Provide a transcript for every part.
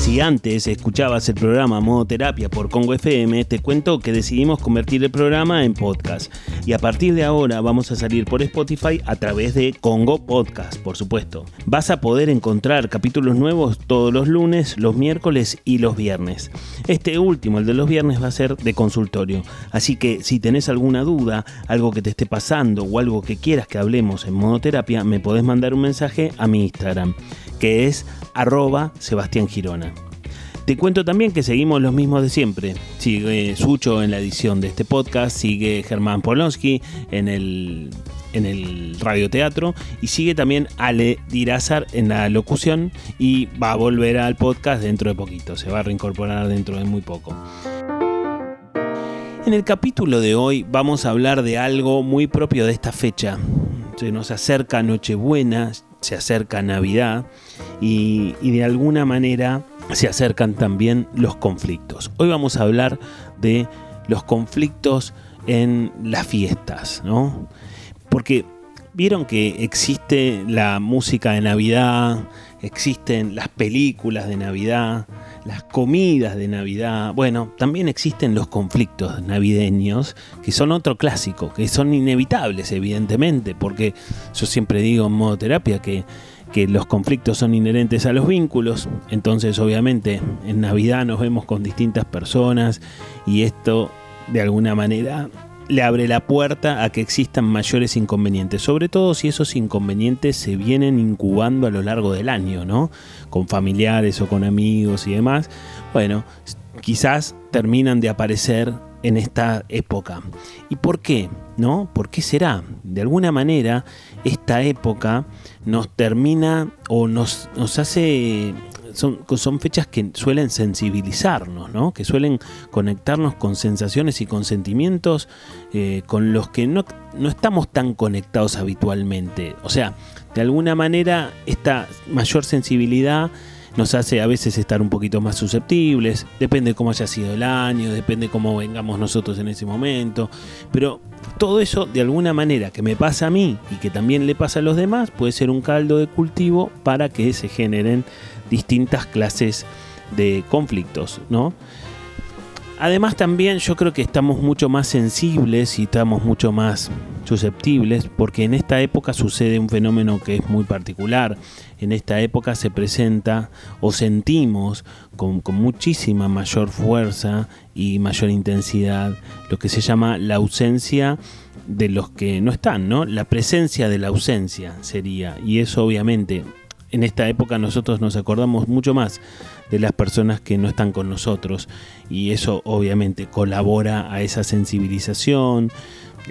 Si antes escuchabas el programa Modo Terapia por Congo FM, te cuento que decidimos convertir el programa en podcast. Y a partir de ahora vamos a salir por Spotify a través de Congo Podcast, por supuesto. Vas a poder encontrar capítulos nuevos todos los lunes, los miércoles y los viernes. Este último, el de los viernes, va a ser de consultorio. Así que si tenés alguna duda, algo que te esté pasando o algo que quieras que hablemos en Modo Terapia, me podés mandar un mensaje a mi Instagram que es arroba Sebastián Girona. Te cuento también que seguimos los mismos de siempre. Sigue Sucho en la edición de este podcast, sigue Germán Polonsky en el, en el radioteatro y sigue también Ale Dirázar en la locución y va a volver al podcast dentro de poquito, se va a reincorporar dentro de muy poco. En el capítulo de hoy vamos a hablar de algo muy propio de esta fecha. Se nos acerca Nochebuena, se acerca Navidad y, de alguna manera se acercan también los conflictos. Hoy vamos a hablar de los conflictos en las fiestas, ¿no? Porque vieron que existe la música de Navidad, existen las películas de Navidad, las comidas de Navidad. Bueno, también existen los conflictos navideños, que son otro clásico, que son inevitables, evidentemente, porque yo siempre digo en modo terapia que, que los conflictos son inherentes a los vínculos. Entonces, obviamente, en Navidad nos vemos con distintas personas y esto, de alguna manera, le abre la puerta a que existan mayores inconvenientes, sobre todo si esos inconvenientes se vienen incubando a lo largo del año, ¿no? Con familiares o con amigos y demás. Bueno, quizás terminan de aparecer en esta época. ¿Y por qué? ¿No? ¿Por qué será? De alguna manera, esta época nos termina o nos, nos hace son, fechas que suelen sensibilizarnos, ¿no? que suelen conectarnos con sensaciones y con sentimientos eh, con los que no, no estamos tan conectados habitualmente. O sea, de alguna manera esta mayor sensibilidad nos hace a veces estar un poquito más susceptibles, depende de cómo haya sido el año, depende de cómo vengamos nosotros en ese momento, pero todo eso de alguna manera que me pasa a mí y que también le pasa a los demás puede ser un caldo de cultivo para que se generen distintas clases de conflictos, ¿no? Además también yo creo que estamos mucho más sensibles y estamos mucho más susceptibles porque en esta época sucede un fenómeno que es muy particular. En esta época se presenta o sentimos con, con, muchísima mayor fuerza y mayor intensidad lo que se llama la ausencia de los que no están, ¿no? La presencia de la ausencia sería. Y eso obviamente en esta época nosotros nos acordamos mucho más de las personas que no están con nosotros y eso obviamente colabora a esa sensibilización,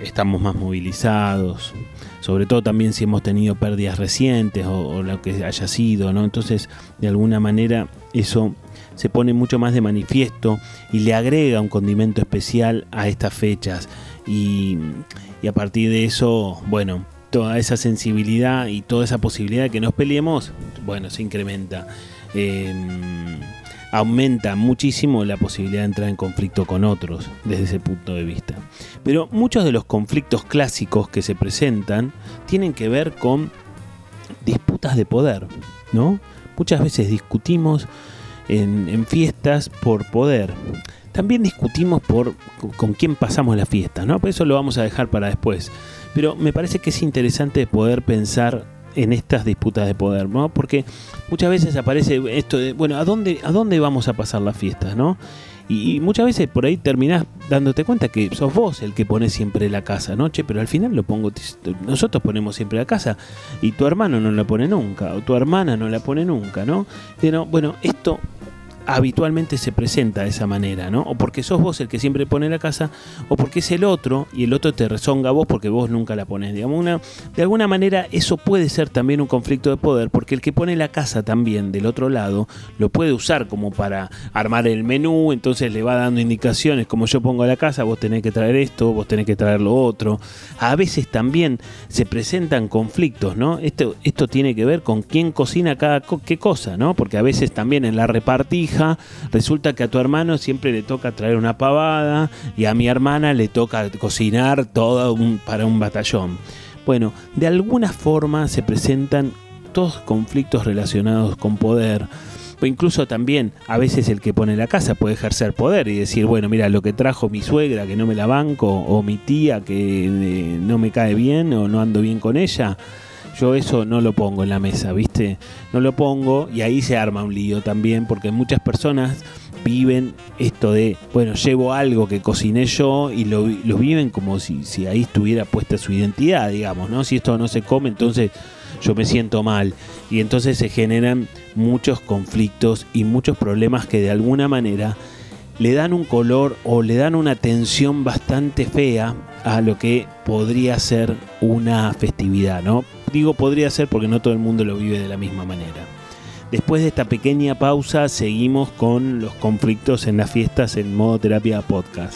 estamos más movilizados, sobre todo también si hemos tenido pérdidas recientes o, lo que haya sido, ¿no? Entonces, de alguna manera eso se pone mucho más de manifiesto y le agrega un condimento especial a estas fechas y, a partir de eso, bueno, toda esa sensibilidad y toda esa posibilidad de que nos peleemos, bueno, se incrementa. Em, aumenta muchísimo la posibilidad de entrar en conflicto con otros desde ese punto de vista. Pero muchos de los conflictos clásicos que se presentan tienen que ver con disputas de poder, ¿no? Muchas veces discutimos en, fiestas por poder. También discutimos por con quién pasamos la fiesta, ¿no? Por eso lo vamos a dejar para después. Pero me parece que es interesante poder pensar en estas disputas de poder, ¿no? Porque muchas veces aparece esto de, bueno, ¿a dónde, a dónde vamos a pasar las fiestas, ¿no? Y, muchas veces por ahí terminás dándote cuenta que sos vos el que pone siempre la casa, ¿no? Che, pero al final lo pongo, nosotros ponemos siempre la casa y tu hermano no la pone nunca, o tu hermana no la pone nunca, ¿no? Bueno, esto habitualmente se presenta de esa manera, ¿no? O porque sos vos el que siempre pone la casa, o porque es el otro y el otro te rezonga a vos porque vos nunca la pones. Digamos, una, de alguna manera eso puede ser también un conflicto de poder, porque el que pone la casa también del otro lado lo puede usar como para armar el menú, entonces le va dando indicaciones, como yo pongo la casa, vos tenés que traer esto, vos tenés que traer lo otro. A veces también se presentan conflictos, ¿no? Esto, esto tiene que ver con quién cocina cada qué cosa, ¿no? Porque a veces también en la repartija resulta que a tu hermano siempre le toca traer una pavada y a mi hermana le toca cocinar todo para un batallón. Bueno, de alguna forma se presentan todos conflictos relacionados con poder o incluso también a veces el que pone la casa puede ejercer poder y decir, bueno, mira, lo que trajo mi suegra que no me la banco, o mi tía que eh, no me cae bien o no ando bien con ella, yo eso no lo pongo en la mesa, ¿viste? No lo pongo y ahí se arma un lío también porque muchas personas viven esto de, bueno, llevo algo que cociné yo y lo, viven como si, si ahí estuviera puesta su identidad, digamos, ¿no? Si esto no se come, entonces yo me siento mal. Y entonces se generan muchos conflictos y muchos problemas que de alguna manera le dan un color o le dan una tensión bastante fea a lo que podría ser una festividad, ¿no? Digo podría ser porque no todo el mundo lo vive de la misma manera. Después de esta pequeña pausa seguimos con los conflictos en las fiestas en modo terapia podcast.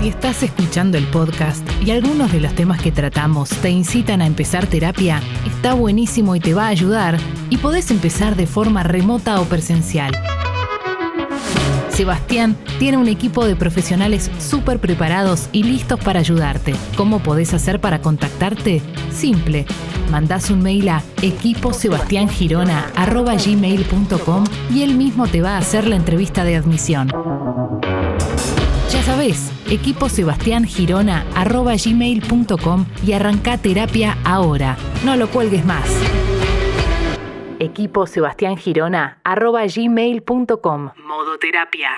Si estás escuchando el podcast y algunos de los temas que tratamos te incitan a empezar terapia, está buenísimo y te va a ayudar y podés empezar de forma remota o presencial. Sebastián tiene un equipo de profesionales súper preparados y listos para ayudarte. ¿Cómo podés hacer para contactarte? Simple. Mandás un mail a equiposebastiangirona.gmail.com y él mismo te va a hacer la entrevista de admisión. Ya sabés, equipo y arranca terapia ahora. No lo cuelgues más. Equipo Modo terapia.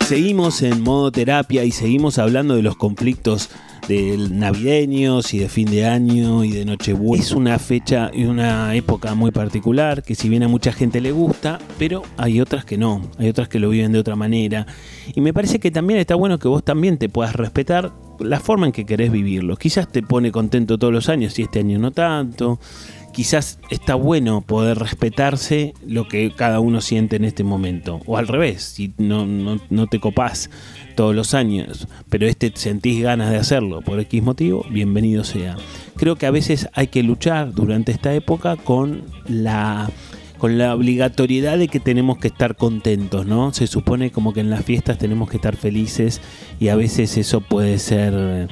Seguimos en modo terapia y seguimos hablando de los conflictos de navideños y de fin de año y de Nochebuena. Es una fecha y una época muy particular que si bien a mucha gente le gusta, pero hay otras que no, hay otras que lo viven de otra manera. Y me parece que también está bueno que vos también te puedas respetar la forma en que querés vivirlo. Quizás te pone contento todos los años y este año no tanto quizás está bueno poder respetarse lo que cada uno siente en este momento. O al revés, si no, no, te copás todos los años, pero este sentís ganas de hacerlo por X motivo, bienvenido sea. Creo que a veces hay que luchar durante esta época con la con la obligatoriedad de que tenemos que estar contentos, ¿no? Se supone como que en las fiestas tenemos que estar felices y a veces eso puede ser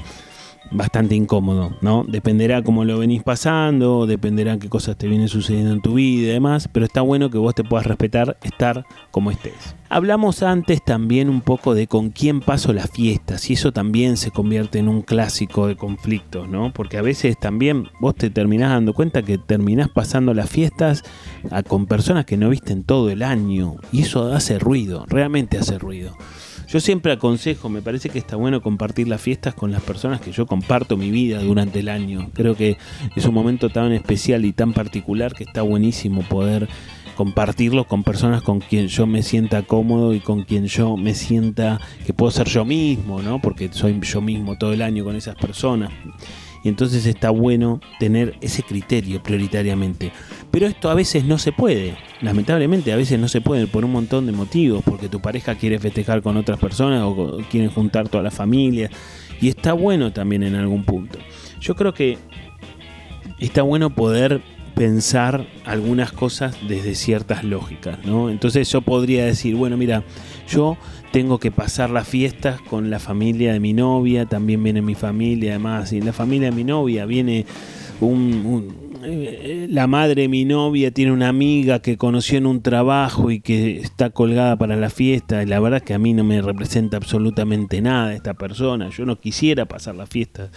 bastante incómodo, ¿no? Dependerá cómo lo venís pasando, dependerá qué cosas te vienen sucediendo en tu vida y demás, pero está bueno que vos te puedas respetar estar como estés. Hablamos antes también un poco de con quién paso las fiestas y eso también se convierte en un clásico de conflictos, ¿no? Porque a veces también vos te terminás dando cuenta que terminás pasando las fiestas con personas que no viste en todo el año y eso hace ruido, realmente hace ruido. Yo siempre aconsejo, me parece que está bueno compartir las fiestas con las personas que yo comparto mi vida durante el año. Creo que es un momento tan especial y tan particular que está buenísimo poder compartirlo con personas con quien yo me sienta cómodo y con quien yo me sienta que puedo ser yo mismo, ¿no? Porque soy yo mismo todo el año con esas personas y entonces está bueno tener ese criterio prioritariamente. Pero esto a veces no se puede, lamentablemente a veces no se puede por un montón de motivos, porque tu pareja quiere festejar con otras personas o quieren juntar toda la familia y está bueno también en algún punto. Yo creo que está bueno poder pensar algunas cosas desde ciertas lógicas, ¿no? Entonces yo podría decir, bueno, mira, yo tengo que pasar las fiestas con la familia de mi novia, también viene mi familia, además, y la familia de mi novia viene un, eh, la madre de mi novia tiene una amiga que conoció en un trabajo y que está colgada para la fiesta, la verdad es que a mí no me representa absolutamente nada esta persona, yo no quisiera pasar la fiesta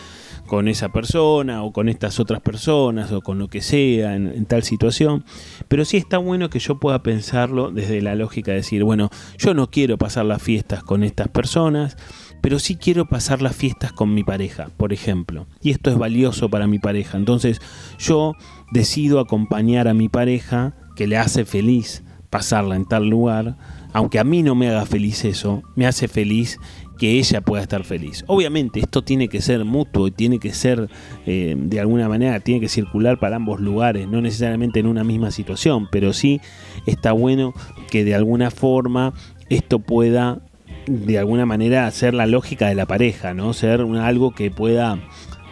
con esa persona o con estas otras personas o con lo que sea en, tal situación. Pero sí está bueno que yo pueda pensarlo desde la lógica de decir, bueno, yo no quiero pasar las fiestas con estas personas, pero sí quiero pasar las fiestas con mi pareja, por ejemplo. Y esto es valioso para mi pareja. Entonces yo decido acompañar a mi pareja que le hace feliz pasarla en tal lugar, aunque a mí no me haga feliz eso, me hace feliz que ella pueda estar feliz. Obviamente esto tiene que ser mutuo y tiene que ser eh, de alguna manera, tiene que circular para ambos lugares, no necesariamente en una misma situación, pero sí está bueno que de alguna forma esto pueda de alguna manera ser la lógica de la pareja, ¿no? Ser algo que pueda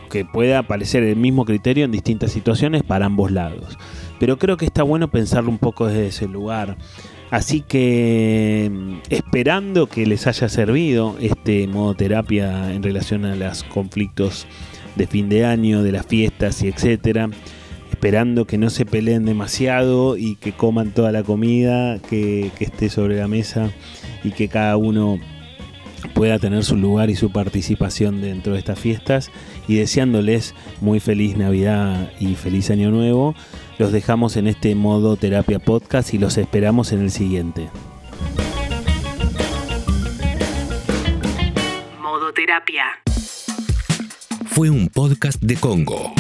que pueda aparecer el mismo criterio en distintas situaciones para ambos lados. Pero creo que está bueno pensarlo un poco desde ese lugar. Así que mm, esperando que les haya servido este modo terapia en relación a los conflictos de fin de año, de las fiestas y etcétera. Esperando que no se peleen demasiado y que coman toda la comida que, que esté sobre la mesa y que cada uno pueda tener su lugar y su participación dentro de estas fiestas y deseándoles muy feliz Navidad y feliz Año Nuevo, los dejamos en este modo terapia podcast y los esperamos en el siguiente. Modo terapia. Fue un podcast de Congo.